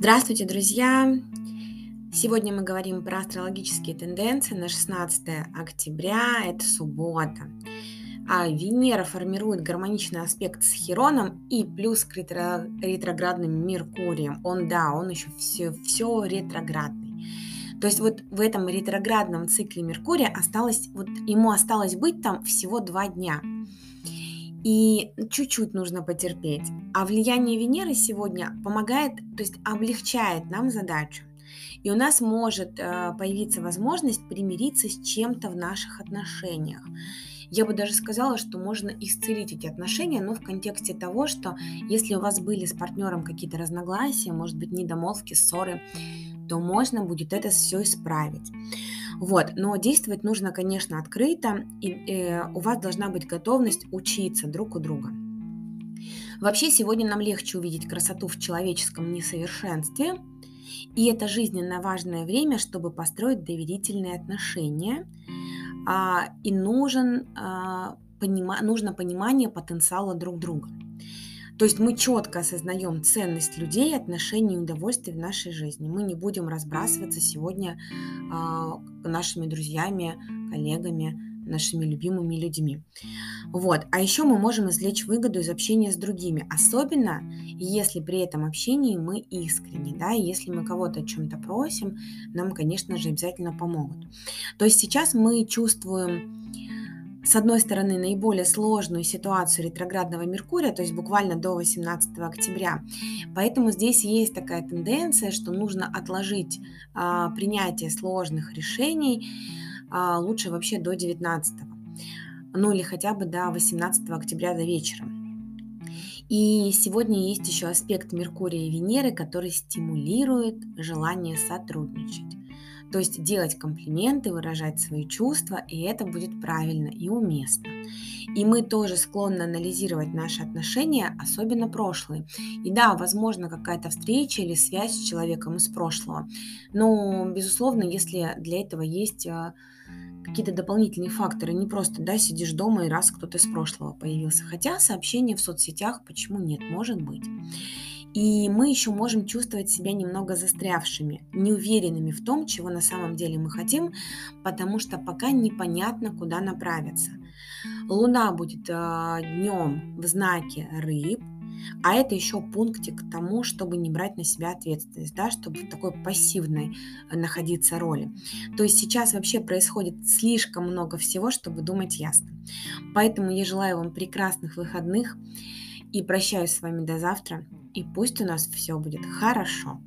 Здравствуйте, друзья! Сегодня мы говорим про астрологические тенденции на 16 октября, это суббота. А Венера формирует гармоничный аспект с Хероном и плюс к ретро- ретроградным Меркурием. Он, да, он еще все, все ретроградный. То есть вот в этом ретроградном цикле Меркурия осталось, вот ему осталось быть там всего два дня. И чуть-чуть нужно потерпеть. А влияние Венеры сегодня помогает, то есть облегчает нам задачу. И у нас может э, появиться возможность примириться с чем-то в наших отношениях. Я бы даже сказала, что можно исцелить эти отношения, но в контексте того, что если у вас были с партнером какие-то разногласия, может быть, недомолвки, ссоры, то можно будет это все исправить. Вот, но действовать нужно, конечно, открыто, и э, у вас должна быть готовность учиться друг у друга. Вообще, сегодня нам легче увидеть красоту в человеческом несовершенстве, и это жизненно важное время, чтобы построить доверительные отношения, а, и нужен, а, понима, нужно понимание потенциала друг друга. То есть мы четко осознаем ценность людей, отношений и удовольствий в нашей жизни. Мы не будем разбрасываться сегодня э, нашими друзьями, коллегами, нашими любимыми людьми. Вот. А еще мы можем извлечь выгоду из общения с другими, особенно если при этом общении мы искренне, да, если мы кого-то о чем-то просим, нам, конечно же, обязательно помогут. То есть сейчас мы чувствуем с одной стороны, наиболее сложную ситуацию ретроградного Меркурия, то есть буквально до 18 октября. Поэтому здесь есть такая тенденция, что нужно отложить а, принятие сложных решений а, лучше вообще до 19, ну или хотя бы до 18 октября до вечера. И сегодня есть еще аспект Меркурия и Венеры, который стимулирует желание сотрудничать. То есть делать комплименты, выражать свои чувства, и это будет правильно и уместно. И мы тоже склонны анализировать наши отношения, особенно прошлые. И да, возможно, какая-то встреча или связь с человеком из прошлого. Но, безусловно, если для этого есть а, какие-то дополнительные факторы, не просто, да, сидишь дома и раз кто-то из прошлого появился. Хотя сообщения в соцсетях почему нет, может быть. И мы еще можем чувствовать себя немного застрявшими, неуверенными в том, чего на самом деле мы хотим, потому что пока непонятно, куда направиться. Луна будет а, днем в знаке рыб, а это еще пунктик к тому, чтобы не брать на себя ответственность, да, чтобы в такой пассивной э, находиться роли. То есть сейчас вообще происходит слишком много всего, чтобы думать ясно. Поэтому я желаю вам прекрасных выходных и прощаюсь с вами до завтра. И пусть у нас все будет хорошо.